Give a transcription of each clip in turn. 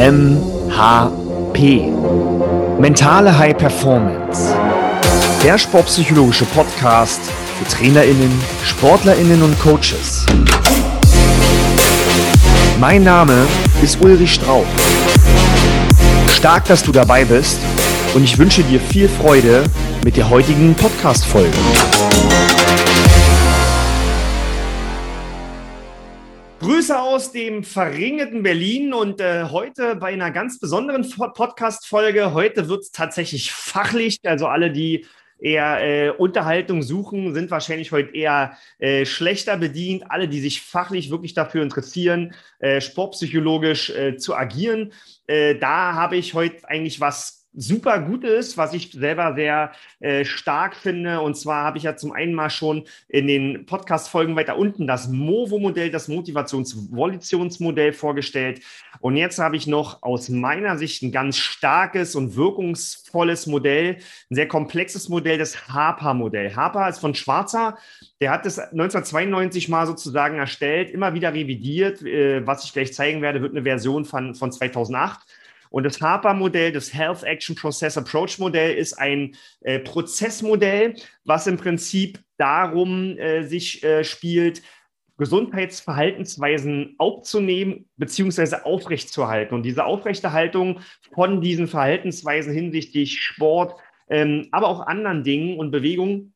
MHP. Mentale High Performance. Der sportpsychologische Podcast für TrainerInnen, SportlerInnen und Coaches. Mein Name ist Ulrich Strauch. Stark, dass du dabei bist und ich wünsche dir viel Freude mit der heutigen Podcast-Folge. Grüße aus dem verringerten Berlin und äh, heute bei einer ganz besonderen Podcast-Folge. Heute wird es tatsächlich fachlich, also alle, die eher äh, Unterhaltung suchen, sind wahrscheinlich heute eher äh, schlechter bedient. Alle, die sich fachlich wirklich dafür interessieren, äh, sportpsychologisch äh, zu agieren, äh, da habe ich heute eigentlich was super gut ist, was ich selber sehr äh, stark finde. Und zwar habe ich ja zum einen mal schon in den Podcast-Folgen weiter unten das MOVO-Modell, das Motivations-Volitionsmodell vorgestellt. Und jetzt habe ich noch aus meiner Sicht ein ganz starkes und wirkungsvolles Modell, ein sehr komplexes Modell, das HAPA-Modell. HAPA ist von Schwarzer. Der hat es 1992 mal sozusagen erstellt, immer wieder revidiert. Äh, was ich gleich zeigen werde, wird eine Version von, von 2008. Und das HAPA-Modell, das Health Action Process Approach Modell, ist ein äh, Prozessmodell, was im Prinzip darum äh, sich äh, spielt, Gesundheitsverhaltensweisen aufzunehmen bzw. aufrechtzuerhalten. Und diese Aufrechterhaltung von diesen Verhaltensweisen hinsichtlich Sport, ähm, aber auch anderen Dingen und Bewegungen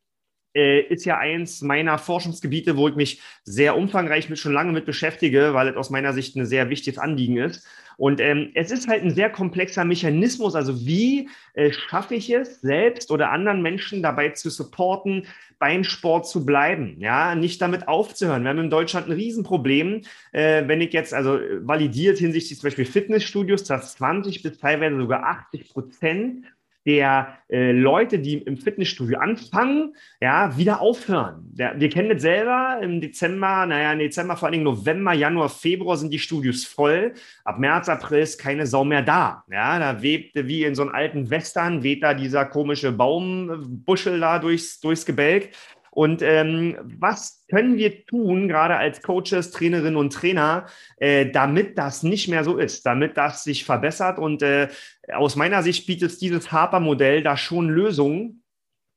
äh, ist ja eins meiner Forschungsgebiete, wo ich mich sehr umfangreich mit schon lange mit beschäftige, weil es aus meiner Sicht ein sehr wichtiges Anliegen ist. Und ähm, es ist halt ein sehr komplexer Mechanismus. Also wie äh, schaffe ich es, selbst oder anderen Menschen dabei zu supporten, beim Sport zu bleiben, ja, nicht damit aufzuhören. Wir haben in Deutschland ein Riesenproblem, äh, wenn ich jetzt, also validiert hinsichtlich zum Beispiel Fitnessstudios, dass 20 bis teilweise sogar 80 Prozent der äh, Leute, die im Fitnessstudio anfangen, ja, wieder aufhören. Der, wir kennen das selber im Dezember, naja, im Dezember, vor allen Dingen November, Januar, Februar sind die Studios voll. Ab März, April ist keine Sau mehr da. Ja, da webt wie in so einem alten Western, weht da dieser komische Baumbuschel da durchs, durchs Gebälk. Und ähm, was können wir tun, gerade als Coaches, Trainerinnen und Trainer, äh, damit das nicht mehr so ist, damit das sich verbessert? Und äh, aus meiner Sicht bietet dieses Harper-Modell da schon Lösungen,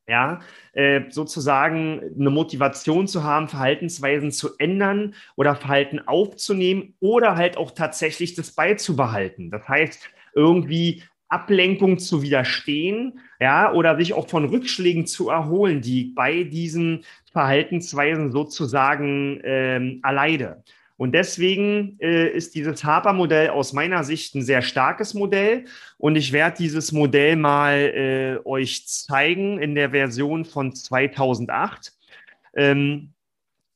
ja, äh, sozusagen eine Motivation zu haben, Verhaltensweisen zu ändern oder Verhalten aufzunehmen oder halt auch tatsächlich das beizubehalten. Das heißt, irgendwie Ablenkung zu widerstehen, ja, oder sich auch von Rückschlägen zu erholen, die bei diesen Verhaltensweisen sozusagen ähm, erleide. Und deswegen äh, ist dieses Harper-Modell aus meiner Sicht ein sehr starkes Modell. Und ich werde dieses Modell mal äh, euch zeigen in der Version von 2008. Ähm,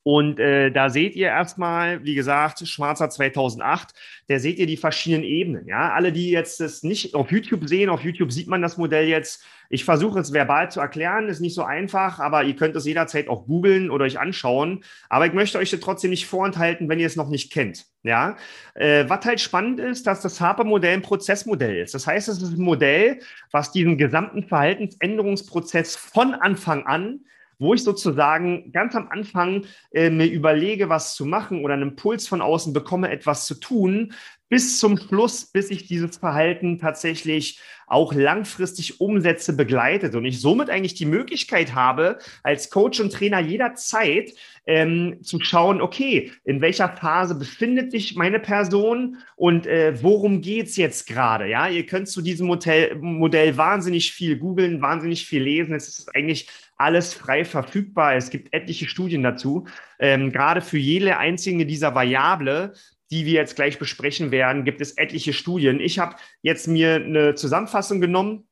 und äh, da seht ihr erstmal, wie gesagt, Schwarzer 2008, da seht ihr die verschiedenen Ebenen. Ja, alle, die jetzt das nicht auf YouTube sehen, auf YouTube sieht man das Modell jetzt. Ich versuche es verbal zu erklären, ist nicht so einfach, aber ihr könnt es jederzeit auch googeln oder euch anschauen. Aber ich möchte euch das trotzdem nicht vorenthalten, wenn ihr es noch nicht kennt. Ja, äh, was halt spannend ist, dass das Harper-Modell ein Prozessmodell ist. Das heißt, es ist ein Modell, was diesen gesamten Verhaltensänderungsprozess von Anfang an wo ich sozusagen ganz am Anfang äh, mir überlege, was zu machen oder einen Impuls von außen bekomme, etwas zu tun, bis zum Schluss, bis ich dieses Verhalten tatsächlich auch langfristig umsetze, begleitet und ich somit eigentlich die Möglichkeit habe, als Coach und Trainer jederzeit ähm, zu schauen, okay, in welcher Phase befindet sich meine Person und äh, worum geht's jetzt gerade? Ja, ihr könnt zu diesem Modell, Modell wahnsinnig viel googeln, wahnsinnig viel lesen. Es ist eigentlich alles frei verfügbar. Es gibt etliche Studien dazu. Ähm, gerade für jede einzige dieser Variable, die wir jetzt gleich besprechen werden, gibt es etliche Studien. Ich habe jetzt mir eine Zusammenfassung genommen,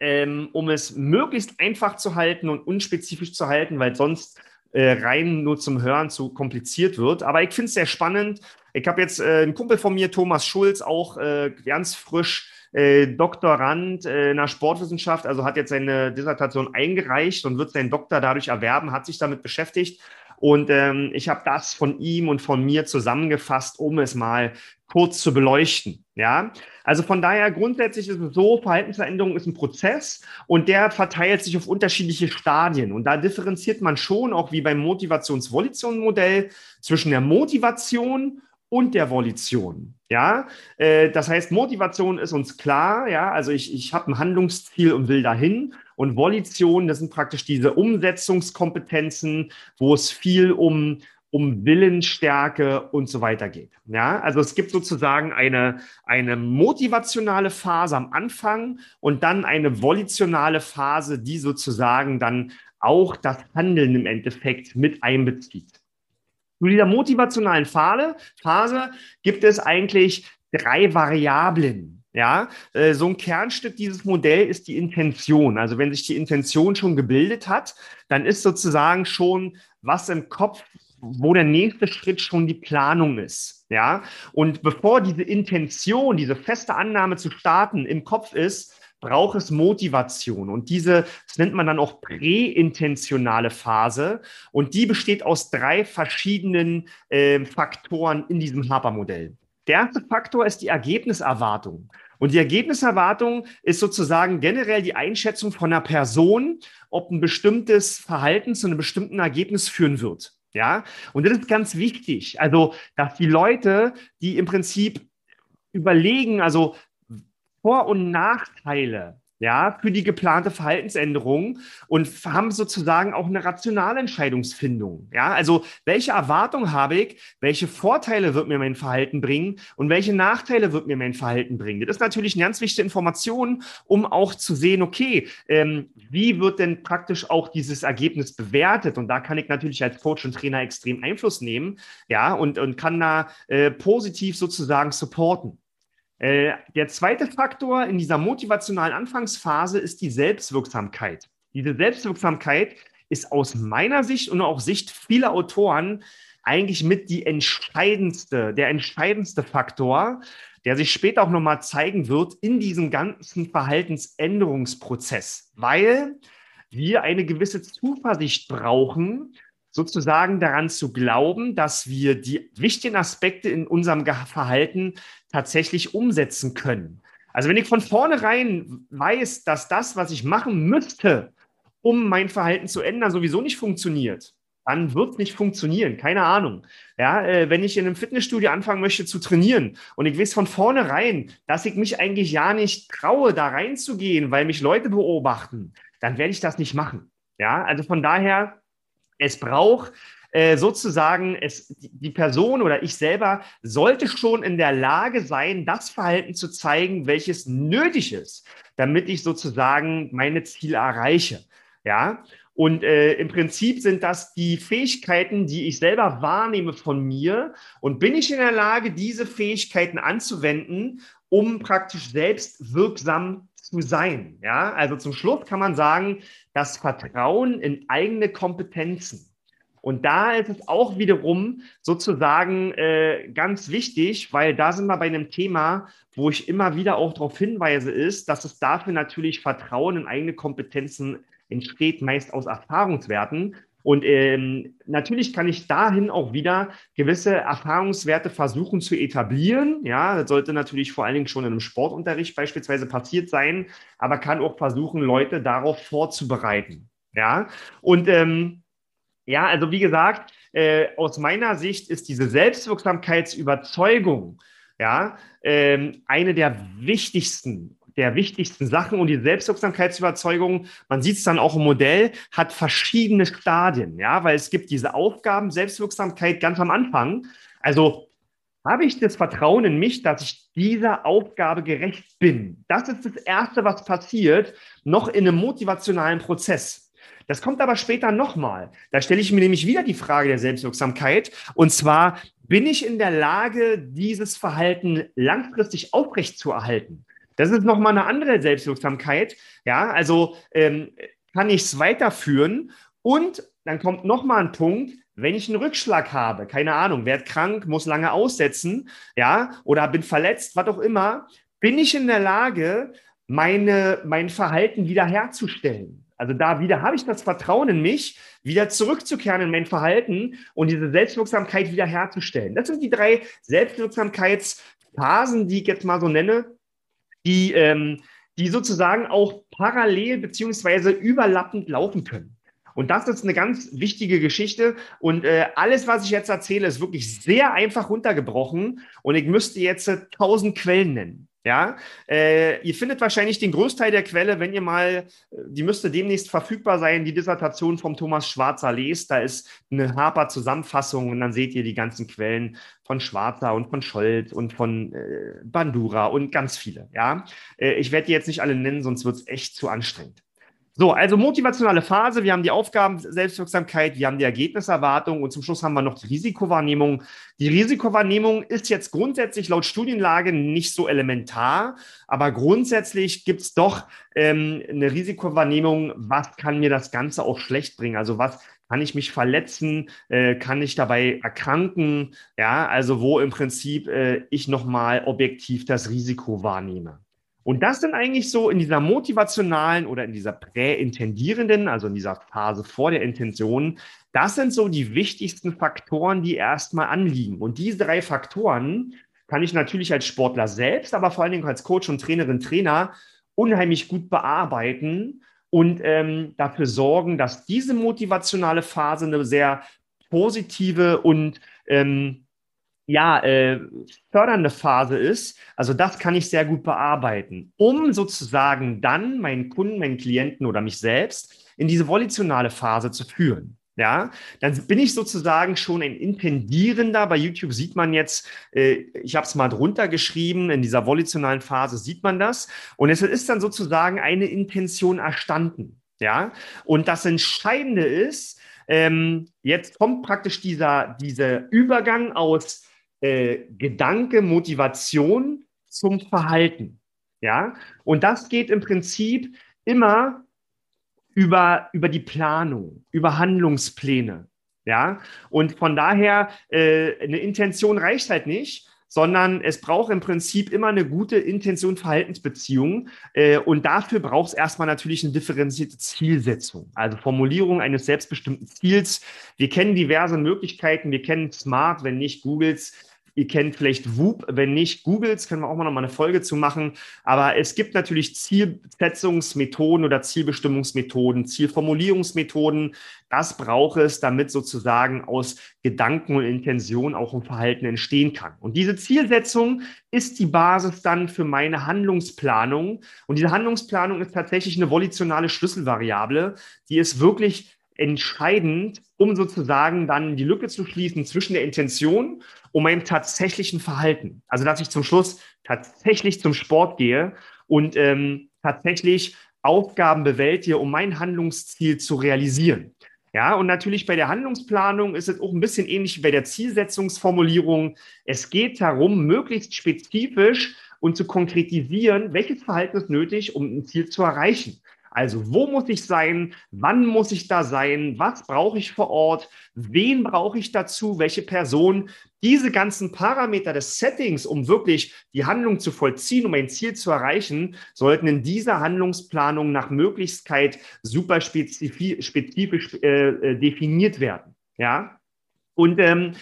ähm, um es möglichst einfach zu halten und unspezifisch zu halten, weil sonst äh, rein nur zum Hören zu kompliziert wird. Aber ich finde es sehr spannend. Ich habe jetzt äh, einen Kumpel von mir, Thomas Schulz, auch äh, ganz frisch äh, Doktorand äh, in der Sportwissenschaft, also hat jetzt seine Dissertation eingereicht und wird seinen Doktor dadurch erwerben, hat sich damit beschäftigt. Und ähm, ich habe das von ihm und von mir zusammengefasst, um es mal kurz zu beleuchten. Ja, also von daher grundsätzlich ist es so, Verhaltensveränderung ist ein Prozess und der verteilt sich auf unterschiedliche Stadien. Und da differenziert man schon, auch wie beim Motivationsvolition-Modell, zwischen der Motivation und der Volition. Ja, äh, das heißt, Motivation ist uns klar. Ja, also ich, ich habe ein Handlungsziel und will dahin. Und Volition, das sind praktisch diese Umsetzungskompetenzen, wo es viel um, um Willensstärke und so weiter geht. Ja, also es gibt sozusagen eine, eine motivationale Phase am Anfang und dann eine volitionale Phase, die sozusagen dann auch das Handeln im Endeffekt mit einbezieht. Zu dieser motivationalen Phase, Phase gibt es eigentlich drei Variablen. Ja, äh, so ein Kernstück dieses Modells ist die Intention. Also wenn sich die Intention schon gebildet hat, dann ist sozusagen schon was im Kopf, wo der nächste Schritt schon die Planung ist. Ja, und bevor diese Intention, diese feste Annahme zu starten im Kopf ist, braucht es Motivation. Und diese, das nennt man dann auch präintentionale Phase. Und die besteht aus drei verschiedenen äh, Faktoren in diesem Harper-Modell. Der erste Faktor ist die Ergebniserwartung. Und die Ergebniserwartung ist sozusagen generell die Einschätzung von einer Person, ob ein bestimmtes Verhalten zu einem bestimmten Ergebnis führen wird. Ja, und das ist ganz wichtig. Also, dass die Leute, die im Prinzip überlegen, also vor- und Nachteile ja, für die geplante Verhaltensänderung und haben sozusagen auch eine rationale Entscheidungsfindung. Ja, also welche Erwartung habe ich, welche Vorteile wird mir mein Verhalten bringen und welche Nachteile wird mir mein Verhalten bringen. Das ist natürlich eine ganz wichtige Information, um auch zu sehen, okay, ähm, wie wird denn praktisch auch dieses Ergebnis bewertet? Und da kann ich natürlich als Coach und Trainer extrem Einfluss nehmen, ja, und, und kann da äh, positiv sozusagen supporten. Äh, der zweite Faktor in dieser motivationalen Anfangsphase ist die Selbstwirksamkeit. Diese Selbstwirksamkeit ist aus meiner Sicht und auch Sicht vieler Autoren eigentlich mit die entscheidendste, der entscheidendste Faktor, der sich später auch nochmal zeigen wird in diesem ganzen Verhaltensänderungsprozess, weil wir eine gewisse Zuversicht brauchen, sozusagen daran zu glauben, dass wir die wichtigen Aspekte in unserem Verhalten tatsächlich umsetzen können. Also wenn ich von vornherein weiß, dass das, was ich machen müsste, um mein Verhalten zu ändern, sowieso nicht funktioniert, dann wird es nicht funktionieren. Keine Ahnung. Ja, äh, wenn ich in einem Fitnessstudio anfangen möchte zu trainieren und ich weiß von vornherein, dass ich mich eigentlich ja nicht traue, da reinzugehen, weil mich Leute beobachten, dann werde ich das nicht machen. Ja, also von daher es braucht äh, sozusagen, es, die Person oder ich selber sollte schon in der Lage sein, das Verhalten zu zeigen, welches nötig ist, damit ich sozusagen meine Ziele erreiche. Ja, und äh, im Prinzip sind das die Fähigkeiten, die ich selber wahrnehme von mir. Und bin ich in der Lage, diese Fähigkeiten anzuwenden, um praktisch selbst wirksam zu sein. Ja, also zum Schluss kann man sagen, das Vertrauen in eigene Kompetenzen. Und da ist es auch wiederum sozusagen äh, ganz wichtig, weil da sind wir bei einem Thema, wo ich immer wieder auch darauf hinweise, ist, dass es dafür natürlich Vertrauen in eigene Kompetenzen entsteht, meist aus Erfahrungswerten. Und ähm, natürlich kann ich dahin auch wieder gewisse Erfahrungswerte versuchen zu etablieren. Ja, das sollte natürlich vor allen Dingen schon in einem Sportunterricht beispielsweise passiert sein, aber kann auch versuchen, Leute darauf vorzubereiten. Ja, und ähm, ja, also wie gesagt, äh, aus meiner Sicht ist diese Selbstwirksamkeitsüberzeugung ja, ähm, eine der wichtigsten der wichtigsten Sachen und die Selbstwirksamkeitsüberzeugung, man sieht es dann auch im Modell, hat verschiedene Stadien, ja, weil es gibt diese Aufgaben, Selbstwirksamkeit ganz am Anfang. Also habe ich das Vertrauen in mich, dass ich dieser Aufgabe gerecht bin? Das ist das Erste, was passiert, noch in einem motivationalen Prozess. Das kommt aber später nochmal. Da stelle ich mir nämlich wieder die Frage der Selbstwirksamkeit. Und zwar, bin ich in der Lage, dieses Verhalten langfristig aufrechtzuerhalten? Das ist nochmal eine andere Selbstwirksamkeit. Ja, also ähm, kann ich es weiterführen und dann kommt nochmal ein Punkt, wenn ich einen Rückschlag habe, keine Ahnung, werde krank, muss lange aussetzen, ja, oder bin verletzt, was auch immer, bin ich in der Lage, meine, mein Verhalten wiederherzustellen. Also da wieder habe ich das Vertrauen in mich, wieder zurückzukehren in mein Verhalten und diese Selbstwirksamkeit wiederherzustellen. Das sind die drei Selbstwirksamkeitsphasen, die ich jetzt mal so nenne, die, ähm, die sozusagen auch parallel beziehungsweise überlappend laufen können. Und das ist eine ganz wichtige Geschichte. Und äh, alles, was ich jetzt erzähle, ist wirklich sehr einfach runtergebrochen. Und ich müsste jetzt äh, tausend Quellen nennen. Ja, äh, ihr findet wahrscheinlich den Großteil der Quelle, wenn ihr mal, äh, die müsste demnächst verfügbar sein, die Dissertation vom Thomas Schwarzer lest. Da ist eine Harper-Zusammenfassung und dann seht ihr die ganzen Quellen von Schwarzer und von Scholz und von äh, Bandura und ganz viele. Ja, äh, ich werde die jetzt nicht alle nennen, sonst wird es echt zu anstrengend. So, also motivationale Phase, wir haben die Aufgaben Selbstwirksamkeit, wir haben die Ergebniserwartung und zum Schluss haben wir noch die Risikowahrnehmung. Die Risikowahrnehmung ist jetzt grundsätzlich laut Studienlage nicht so elementar, aber grundsätzlich gibt es doch ähm, eine Risikowahrnehmung, was kann mir das Ganze auch schlecht bringen? Also was kann ich mich verletzen? Äh, kann ich dabei erkranken? Ja, also wo im Prinzip äh, ich nochmal objektiv das Risiko wahrnehme. Und das sind eigentlich so in dieser motivationalen oder in dieser präintendierenden, also in dieser Phase vor der Intention, das sind so die wichtigsten Faktoren, die erstmal anliegen. Und diese drei Faktoren kann ich natürlich als Sportler selbst, aber vor allen Dingen als Coach und Trainerin, Trainer unheimlich gut bearbeiten und ähm, dafür sorgen, dass diese motivationale Phase eine sehr positive und ähm, ja, äh, fördernde Phase ist, also das kann ich sehr gut bearbeiten, um sozusagen dann meinen Kunden, meinen Klienten oder mich selbst in diese volitionale Phase zu führen. Ja, dann bin ich sozusagen schon ein Intendierender. Bei YouTube sieht man jetzt, äh, ich habe es mal drunter geschrieben, in dieser volitionalen Phase sieht man das. Und es ist dann sozusagen eine Intention erstanden. Ja, und das Entscheidende ist, ähm, jetzt kommt praktisch dieser, dieser Übergang aus äh, Gedanke, Motivation zum Verhalten. Ja, und das geht im Prinzip immer über, über die Planung, über Handlungspläne. Ja, und von daher, äh, eine Intention reicht halt nicht, sondern es braucht im Prinzip immer eine gute Intention-Verhaltensbeziehung. Äh, und dafür braucht es erstmal natürlich eine differenzierte Zielsetzung, also Formulierung eines selbstbestimmten Ziels. Wir kennen diverse Möglichkeiten, wir kennen Smart, wenn nicht Googles Ihr kennt vielleicht Whoop, wenn nicht Googles, können wir auch mal noch mal eine Folge zu machen. Aber es gibt natürlich Zielsetzungsmethoden oder Zielbestimmungsmethoden, Zielformulierungsmethoden. Das braucht es, damit sozusagen aus Gedanken und Intention auch ein Verhalten entstehen kann. Und diese Zielsetzung ist die Basis dann für meine Handlungsplanung. Und diese Handlungsplanung ist tatsächlich eine volitionale Schlüsselvariable, die ist wirklich entscheidend, um sozusagen dann die Lücke zu schließen zwischen der Intention und meinem tatsächlichen Verhalten. Also dass ich zum Schluss tatsächlich zum Sport gehe und ähm, tatsächlich Aufgaben bewältige, um mein Handlungsziel zu realisieren. Ja, und natürlich bei der Handlungsplanung ist es auch ein bisschen ähnlich wie bei der Zielsetzungsformulierung. Es geht darum, möglichst spezifisch und zu konkretisieren, welches Verhalten ist nötig, um ein Ziel zu erreichen. Also wo muss ich sein? Wann muss ich da sein? Was brauche ich vor Ort? Wen brauche ich dazu? Welche Person? Diese ganzen Parameter des Settings, um wirklich die Handlung zu vollziehen, um ein Ziel zu erreichen, sollten in dieser Handlungsplanung nach Möglichkeit super spezifisch, äh, äh, definiert werden. Ja? Und ähm,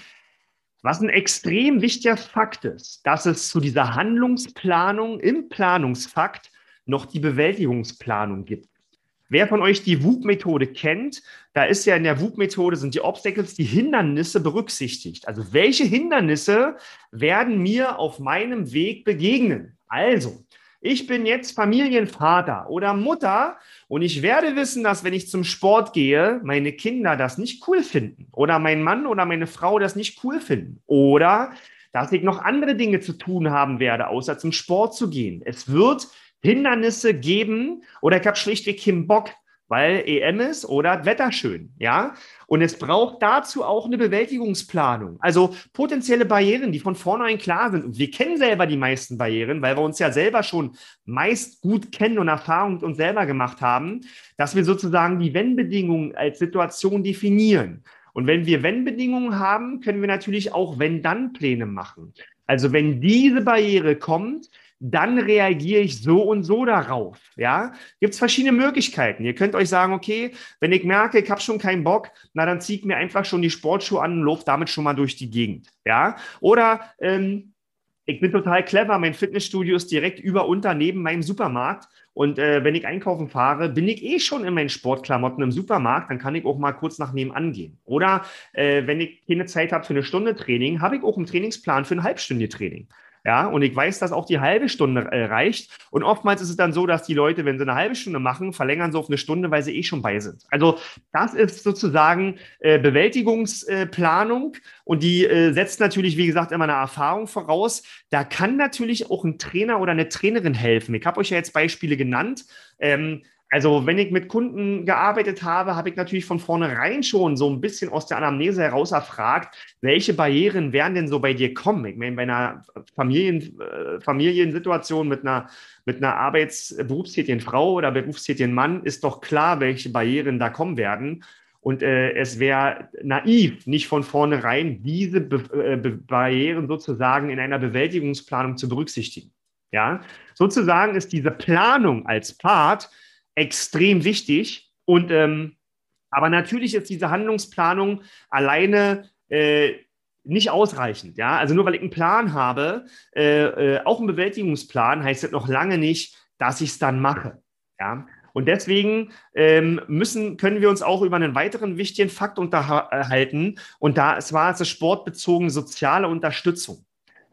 was ein extrem wichtiger Fakt ist, dass es zu dieser Handlungsplanung im Planungsfakt noch die Bewältigungsplanung gibt. Wer von euch die WUP-Methode kennt, da ist ja in der WUP-Methode sind die Obstacles, die Hindernisse berücksichtigt. Also welche Hindernisse werden mir auf meinem Weg begegnen? Also, ich bin jetzt Familienvater oder Mutter und ich werde wissen, dass wenn ich zum Sport gehe, meine Kinder das nicht cool finden oder mein Mann oder meine Frau das nicht cool finden oder dass ich noch andere Dinge zu tun haben werde, außer zum Sport zu gehen. Es wird Hindernisse geben oder ich habe schlichtweg keinen Bock, weil EM ist oder Wetter schön, ja. Und es braucht dazu auch eine Bewältigungsplanung. Also potenzielle Barrieren, die von vornherein klar sind. Und wir kennen selber die meisten Barrieren, weil wir uns ja selber schon meist gut kennen und Erfahrungen mit uns selber gemacht haben, dass wir sozusagen die Wenn-Bedingungen als Situation definieren. Und wenn wir Wenn-Bedingungen haben, können wir natürlich auch Wenn-Dann-Pläne machen. Also wenn diese Barriere kommt, dann reagiere ich so und so darauf. Ja, gibt es verschiedene Möglichkeiten. Ihr könnt euch sagen, okay, wenn ich merke, ich habe schon keinen Bock, na dann ziehe ich mir einfach schon die Sportschuhe an und laufe damit schon mal durch die Gegend. Ja, oder ähm, ich bin total clever. Mein Fitnessstudio ist direkt über unter neben meinem Supermarkt. Und äh, wenn ich einkaufen fahre, bin ich eh schon in meinen Sportklamotten im Supermarkt, dann kann ich auch mal kurz nach nebenan gehen. Oder äh, wenn ich keine Zeit habe für eine Stunde Training, habe ich auch einen Trainingsplan für ein halbstündige Training. Ja, und ich weiß, dass auch die halbe Stunde äh, reicht. Und oftmals ist es dann so, dass die Leute, wenn sie eine halbe Stunde machen, verlängern sie auf eine Stunde, weil sie eh schon bei sind. Also das ist sozusagen äh, Bewältigungsplanung und die äh, setzt natürlich, wie gesagt, immer eine Erfahrung voraus. Da kann natürlich auch ein Trainer oder eine Trainerin helfen. Ich habe euch ja jetzt Beispiele genannt. Ähm, also, wenn ich mit Kunden gearbeitet habe, habe ich natürlich von vornherein schon so ein bisschen aus der Anamnese heraus erfragt, welche Barrieren werden denn so bei dir kommen? Ich meine, bei einer Familien, äh, Familiensituation mit einer, mit einer Arbeits-, berufstätigen Frau oder berufstätigen Mann ist doch klar, welche Barrieren da kommen werden. Und äh, es wäre naiv, nicht von vornherein diese Be äh, Barrieren sozusagen in einer Bewältigungsplanung zu berücksichtigen. Ja, sozusagen ist diese Planung als Part extrem wichtig. Und ähm, aber natürlich ist diese Handlungsplanung alleine äh, nicht ausreichend. Ja, also nur weil ich einen Plan habe, äh, äh, auch einen Bewältigungsplan, heißt das noch lange nicht, dass ich es dann mache. Ja. Und deswegen ähm, müssen, können wir uns auch über einen weiteren wichtigen Fakt unterhalten. Und da es war es sportbezogene soziale Unterstützung.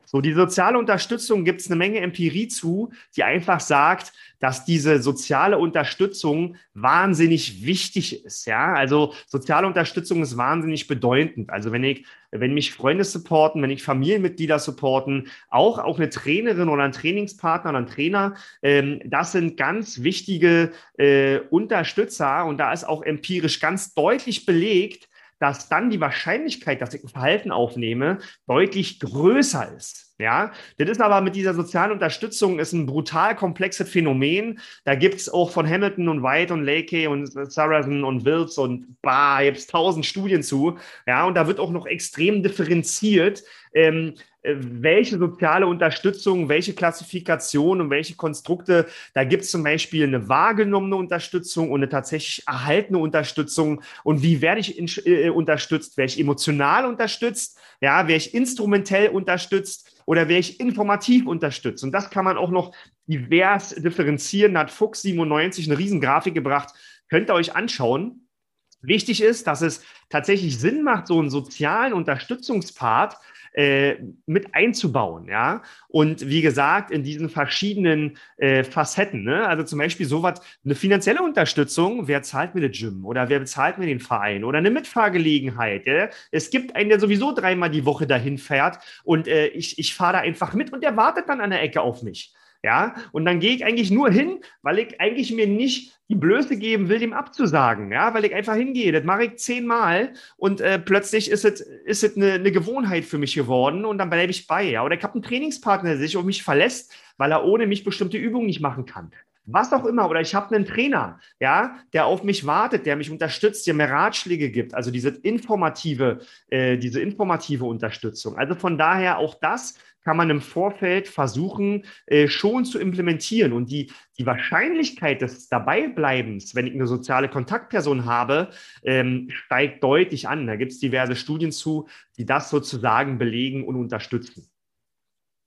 So, die soziale Unterstützung gibt es eine Menge Empirie zu, die einfach sagt, dass diese soziale Unterstützung wahnsinnig wichtig ist. Ja, also soziale Unterstützung ist wahnsinnig bedeutend. Also wenn ich, wenn mich Freunde supporten, wenn ich Familienmitglieder supporten, auch, auch eine Trainerin oder ein Trainingspartner oder ein Trainer, ähm, das sind ganz wichtige äh, Unterstützer und da ist auch empirisch ganz deutlich belegt, dass dann die Wahrscheinlichkeit, dass ich ein Verhalten aufnehme, deutlich größer ist. Ja, das ist aber mit dieser sozialen Unterstützung ist ein brutal komplexes Phänomen. Da gibt es auch von Hamilton und White und Lakey und Saracen und Wills und bah, gibt es tausend Studien zu. Ja, und da wird auch noch extrem differenziert, ähm, äh, welche soziale Unterstützung, welche Klassifikation und welche Konstrukte. Da gibt es zum Beispiel eine wahrgenommene Unterstützung und eine tatsächlich erhaltene Unterstützung. Und wie werde ich in, äh, unterstützt? Werde ich emotional unterstützt? Ja, werde ich instrumentell unterstützt? oder werde ich informativ unterstützt? Und das kann man auch noch divers differenzieren. Da hat Fuchs 97 eine Riesengrafik gebracht. Könnt ihr euch anschauen. Wichtig ist, dass es tatsächlich Sinn macht, so einen sozialen Unterstützungspart äh, mit einzubauen, ja. Und wie gesagt, in diesen verschiedenen äh, Facetten, ne? Also zum Beispiel sowas, eine finanzielle Unterstützung, wer zahlt mir das Gym oder wer bezahlt mir den Verein oder eine Mitfahrgelegenheit, ja? Es gibt einen, der sowieso dreimal die Woche dahin fährt und äh, ich, ich fahre da einfach mit und der wartet dann an der Ecke auf mich. Ja, und dann gehe ich eigentlich nur hin, weil ich eigentlich mir nicht die Blöße geben will, dem abzusagen, ja, weil ich einfach hingehe. Das mache ich zehnmal und äh, plötzlich ist es, ist eine, eine Gewohnheit für mich geworden und dann bleibe ich bei, ja. Oder ich habe einen Trainingspartner, der sich auf mich verlässt, weil er ohne mich bestimmte Übungen nicht machen kann. Was auch immer, oder ich habe einen Trainer, ja, der auf mich wartet, der mich unterstützt, der mir Ratschläge gibt. Also diese informative, äh, diese informative Unterstützung. Also von daher auch das kann man im Vorfeld versuchen, äh, schon zu implementieren. Und die, die Wahrscheinlichkeit des Dabeibleibens, wenn ich eine soziale Kontaktperson habe, ähm, steigt deutlich an. Da gibt es diverse Studien zu, die das sozusagen belegen und unterstützen.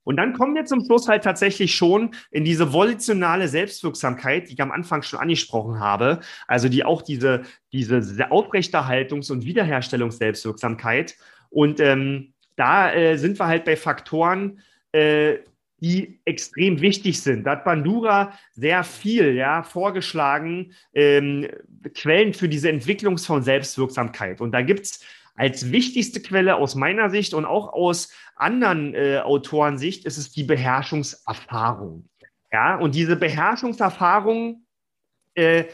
Und dann kommen wir zum Schluss halt tatsächlich schon in diese volitionale Selbstwirksamkeit, die ich am Anfang schon angesprochen habe, also die auch diese, diese Aufrechterhaltungs- und Wiederherstellungs-Selbstwirksamkeit. Und ähm, da äh, sind wir halt bei Faktoren, äh, die extrem wichtig sind. Da hat Bandura sehr viel ja, vorgeschlagen, ähm, Quellen für diese Entwicklung von Selbstwirksamkeit. Und da gibt es als wichtigste Quelle aus meiner Sicht und auch aus anderen äh, Autorensicht ist es die Beherrschungserfahrung. Ja, und diese Beherrschungserfahrung äh,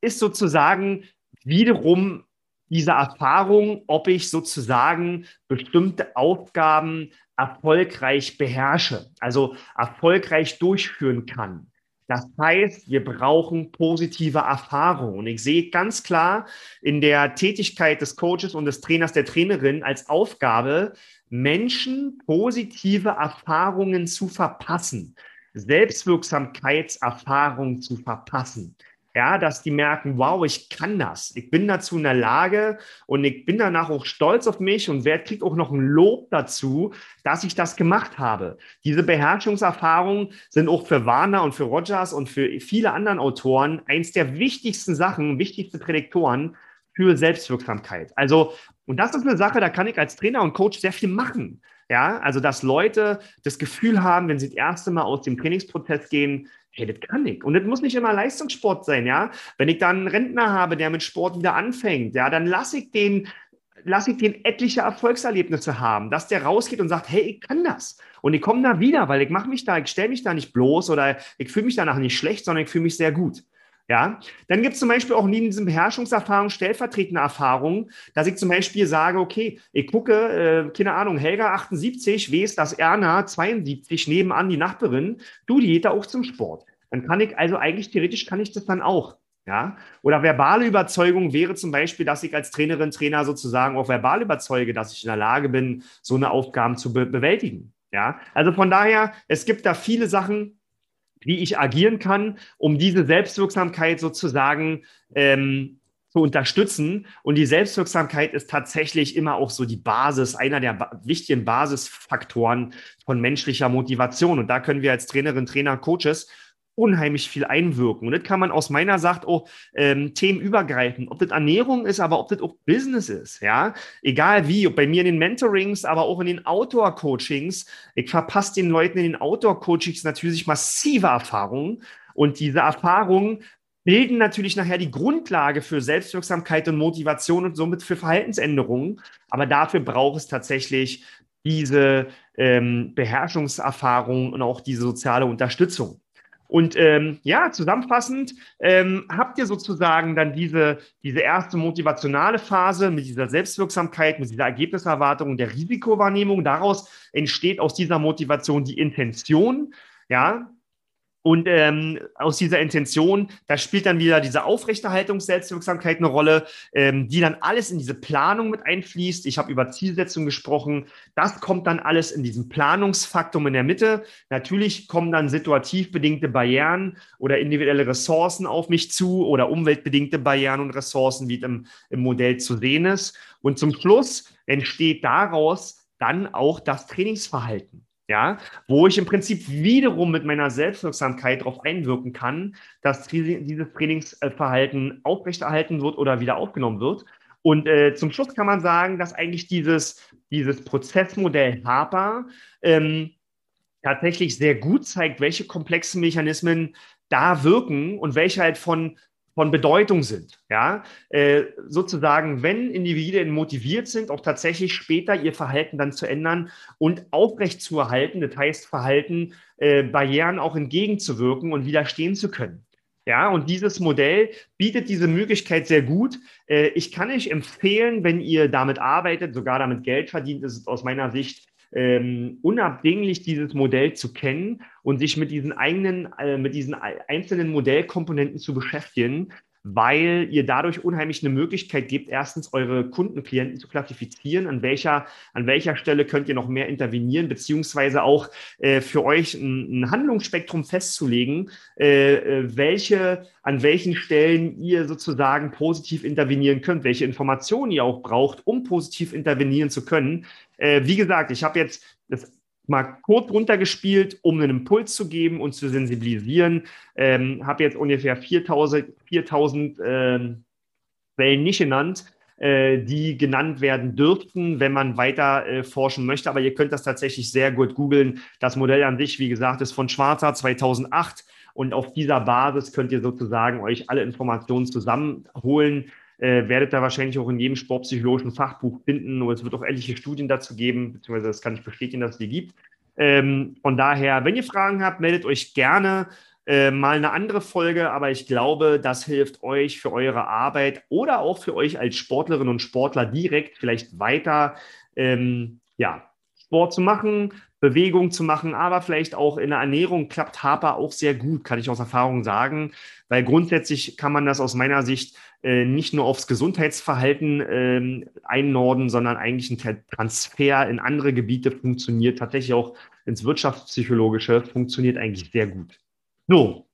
ist sozusagen wiederum diese Erfahrung, ob ich sozusagen bestimmte Aufgaben erfolgreich beherrsche, also erfolgreich durchführen kann. Das heißt, wir brauchen positive Erfahrungen. Und ich sehe ganz klar in der Tätigkeit des Coaches und des Trainers, der Trainerin als Aufgabe, Menschen positive Erfahrungen zu verpassen, Selbstwirksamkeitserfahrungen zu verpassen. Ja, dass die merken, wow, ich kann das, ich bin dazu in der Lage und ich bin danach auch stolz auf mich und wer kriegt auch noch ein Lob dazu, dass ich das gemacht habe. Diese Beherrschungserfahrungen sind auch für Warner und für Rogers und für viele anderen Autoren eins der wichtigsten Sachen, wichtigste Prädiktoren für Selbstwirksamkeit. Also, und das ist eine Sache, da kann ich als Trainer und Coach sehr viel machen. Ja, also dass Leute das Gefühl haben, wenn sie das erste Mal aus dem Trainingsprozess gehen, hey, das kann ich. Und das muss nicht immer Leistungssport sein, ja. Wenn ich dann einen Rentner habe, der mit Sport wieder anfängt, ja, dann lasse ich den, lasse ich den etliche Erfolgserlebnisse haben, dass der rausgeht und sagt, hey, ich kann das. Und ich komme da wieder, weil ich mache mich da, ich stelle mich da nicht bloß oder ich fühle mich danach nicht schlecht, sondern ich fühle mich sehr gut. Ja, dann gibt es zum Beispiel auch neben diesen Beherrschungserfahrungen stellvertretende Erfahrungen, dass ich zum Beispiel sage, okay, ich gucke, äh, keine Ahnung, Helga 78, weiß, dass Erna 72 nebenan die Nachbarin, du, die geht da auch zum Sport. Dann kann ich, also eigentlich theoretisch kann ich das dann auch. Ja, oder verbale Überzeugung wäre zum Beispiel, dass ich als Trainerin, Trainer sozusagen auch verbal überzeuge, dass ich in der Lage bin, so eine Aufgabe zu be bewältigen. Ja, also von daher, es gibt da viele Sachen, wie ich agieren kann, um diese Selbstwirksamkeit sozusagen ähm, zu unterstützen. Und die Selbstwirksamkeit ist tatsächlich immer auch so die Basis, einer der ba wichtigen Basisfaktoren von menschlicher Motivation. Und da können wir als Trainerin, Trainer, Coaches unheimlich viel einwirken. Und das kann man aus meiner Sicht auch ähm, themenübergreifend, ob das Ernährung ist, aber ob das auch Business ist, ja. Egal wie, ob bei mir in den Mentorings, aber auch in den Outdoor-Coachings. Ich verpasse den Leuten in den Outdoor-Coachings natürlich massive Erfahrungen. Und diese Erfahrungen bilden natürlich nachher die Grundlage für Selbstwirksamkeit und Motivation und somit für Verhaltensänderungen. Aber dafür braucht es tatsächlich diese ähm, Beherrschungserfahrung und auch diese soziale Unterstützung. Und ähm, ja, zusammenfassend ähm, habt ihr sozusagen dann diese, diese erste motivationale Phase mit dieser Selbstwirksamkeit, mit dieser Ergebniserwartung der Risikowahrnehmung. Daraus entsteht aus dieser Motivation die Intention, ja, und ähm, aus dieser Intention, da spielt dann wieder diese Aufrechterhaltungs-Selbstwirksamkeit eine Rolle, ähm, die dann alles in diese Planung mit einfließt. Ich habe über Zielsetzung gesprochen. Das kommt dann alles in diesem Planungsfaktum in der Mitte. Natürlich kommen dann situativ bedingte Barrieren oder individuelle Ressourcen auf mich zu oder umweltbedingte Barrieren und Ressourcen, wie es im, im Modell zu sehen ist. Und zum Schluss entsteht daraus dann auch das Trainingsverhalten ja, wo ich im Prinzip wiederum mit meiner Selbstwirksamkeit darauf einwirken kann, dass dieses Trainingsverhalten aufrechterhalten wird oder wieder aufgenommen wird. Und äh, zum Schluss kann man sagen, dass eigentlich dieses, dieses Prozessmodell HAPA ähm, tatsächlich sehr gut zeigt, welche komplexen Mechanismen da wirken und welche halt von von Bedeutung sind. Ja, äh, sozusagen, wenn Individuen motiviert sind, auch tatsächlich später ihr Verhalten dann zu ändern und aufrecht zu erhalten, das heißt Verhalten, äh, Barrieren auch entgegenzuwirken und widerstehen zu können. Ja, und dieses Modell bietet diese Möglichkeit sehr gut. Äh, ich kann euch empfehlen, wenn ihr damit arbeitet, sogar damit Geld verdient, ist es aus meiner Sicht ähm, unabdinglich dieses Modell zu kennen und sich mit diesen eigenen, äh, mit diesen einzelnen Modellkomponenten zu beschäftigen, weil ihr dadurch unheimlich eine Möglichkeit gebt, erstens eure Kunden, Klienten zu klassifizieren, an welcher, an welcher Stelle könnt ihr noch mehr intervenieren, beziehungsweise auch äh, für euch ein, ein, Handlungsspektrum festzulegen, äh, äh, welche, an welchen Stellen ihr sozusagen positiv intervenieren könnt, welche Informationen ihr auch braucht, um positiv intervenieren zu können. Äh, wie gesagt, ich habe jetzt das mal kurz runtergespielt, um einen Impuls zu geben und zu sensibilisieren. Ähm, habe jetzt ungefähr 4000, 4000 äh, Quellen nicht genannt, äh, die genannt werden dürften, wenn man weiter äh, forschen möchte. Aber ihr könnt das tatsächlich sehr gut googeln. Das Modell an sich, wie gesagt, ist von Schwarzer 2008. Und auf dieser Basis könnt ihr sozusagen euch alle Informationen zusammenholen äh, werdet da wahrscheinlich auch in jedem sportpsychologischen Fachbuch finden und es wird auch etliche Studien dazu geben, beziehungsweise das kann ich bestätigen, dass es die gibt. Ähm, von daher, wenn ihr Fragen habt, meldet euch gerne. Äh, mal eine andere Folge, aber ich glaube, das hilft euch für eure Arbeit oder auch für euch als Sportlerinnen und Sportler direkt vielleicht weiter ähm, ja, Sport zu machen, Bewegung zu machen, aber vielleicht auch in der Ernährung klappt Harper auch sehr gut, kann ich aus Erfahrung sagen, weil grundsätzlich kann man das aus meiner Sicht äh, nicht nur aufs Gesundheitsverhalten äh, einnorden, sondern eigentlich ein Transfer in andere Gebiete funktioniert, tatsächlich auch ins Wirtschaftspsychologische, funktioniert eigentlich sehr gut. So,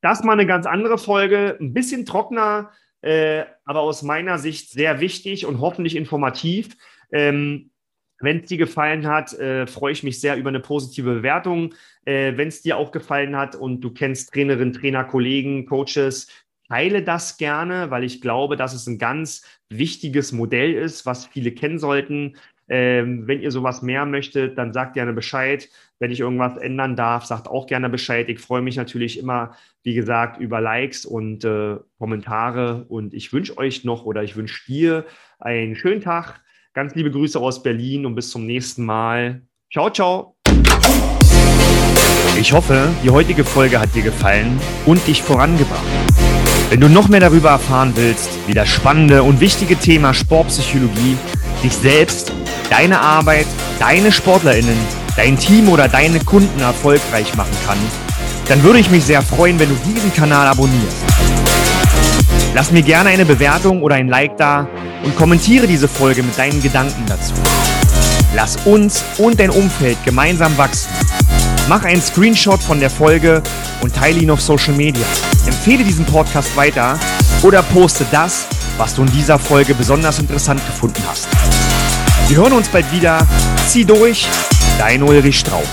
Das mal eine ganz andere Folge, ein bisschen trockener, äh, aber aus meiner Sicht sehr wichtig und hoffentlich informativ. Ähm, wenn es dir gefallen hat, äh, freue ich mich sehr über eine positive Bewertung. Äh, Wenn es dir auch gefallen hat und du kennst Trainerinnen, Trainer, Kollegen, Coaches, teile das gerne, weil ich glaube, dass es ein ganz wichtiges Modell ist, was viele kennen sollten. Ähm, wenn ihr sowas mehr möchtet, dann sagt gerne Bescheid. Wenn ich irgendwas ändern darf, sagt auch gerne Bescheid. Ich freue mich natürlich immer, wie gesagt, über Likes und äh, Kommentare. Und ich wünsche euch noch oder ich wünsche dir einen schönen Tag. Ganz liebe Grüße aus Berlin und bis zum nächsten Mal. Ciao, ciao. Ich hoffe, die heutige Folge hat dir gefallen und dich vorangebracht. Wenn du noch mehr darüber erfahren willst, wie das spannende und wichtige Thema Sportpsychologie dich selbst, deine Arbeit, deine SportlerInnen, dein Team oder deine Kunden erfolgreich machen kann, dann würde ich mich sehr freuen, wenn du diesen Kanal abonnierst. Lass mir gerne eine Bewertung oder ein Like da und kommentiere diese Folge mit deinen Gedanken dazu. Lass uns und dein Umfeld gemeinsam wachsen. Mach einen Screenshot von der Folge und teile ihn auf Social Media. Empfehle diesen Podcast weiter oder poste das, was du in dieser Folge besonders interessant gefunden hast. Wir hören uns bald wieder. Zieh durch, dein Ulrich Straub.